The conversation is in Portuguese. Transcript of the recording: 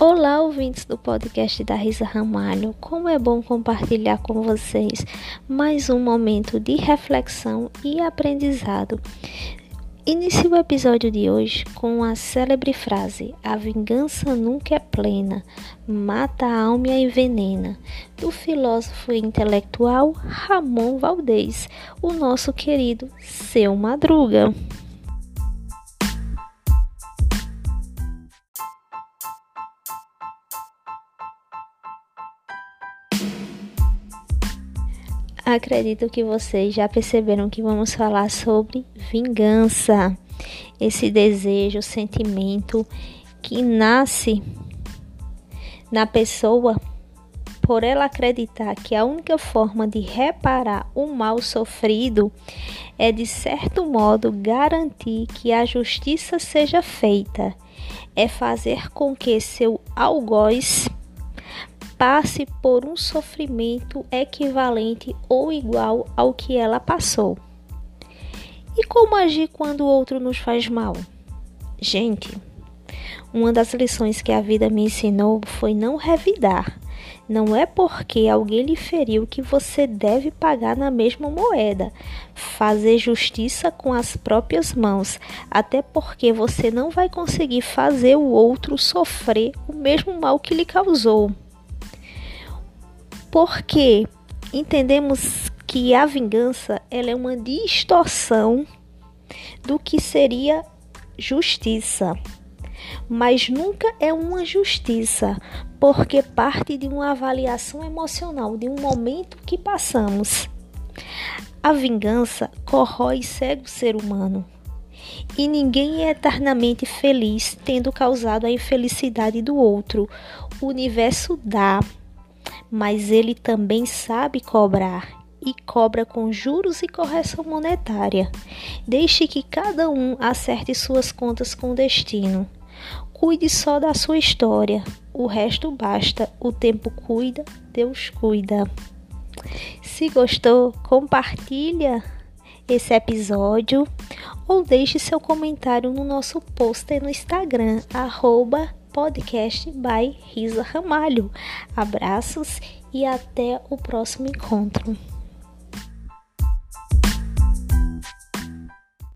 Olá, ouvintes do podcast da Risa Ramalho. Como é bom compartilhar com vocês mais um momento de reflexão e aprendizado. Inicio o episódio de hoje com a célebre frase: A vingança nunca é plena, mata a alma e a envenena, do filósofo intelectual Ramon Valdez, o nosso querido Seu Madruga. Acredito que vocês já perceberam que vamos falar sobre vingança. Esse desejo, sentimento que nasce na pessoa por ela acreditar que a única forma de reparar o mal sofrido é, de certo modo, garantir que a justiça seja feita, é fazer com que seu algoz passe por um sofrimento equivalente ou igual ao que ela passou. E como agir quando o outro nos faz mal? Gente, uma das lições que a vida me ensinou foi não revidar. Não é porque alguém lhe feriu que você deve pagar na mesma moeda. Fazer justiça com as próprias mãos, até porque você não vai conseguir fazer o outro sofrer o mesmo mal que lhe causou porque entendemos que a vingança ela é uma distorção do que seria justiça. Mas nunca é uma justiça, porque parte de uma avaliação emocional, de um momento que passamos. A vingança corrói e cega o ser humano. E ninguém é eternamente feliz tendo causado a infelicidade do outro. O universo dá, mas ele também sabe cobrar e cobra com juros e correção monetária. Deixe que cada um acerte suas contas com destino. Cuide só da sua história, o resto basta. O tempo cuida, Deus cuida. Se gostou, compartilha esse episódio ou deixe seu comentário no nosso post no Instagram, arroba podcast by Risa Ramalho. Abraços e até o próximo encontro.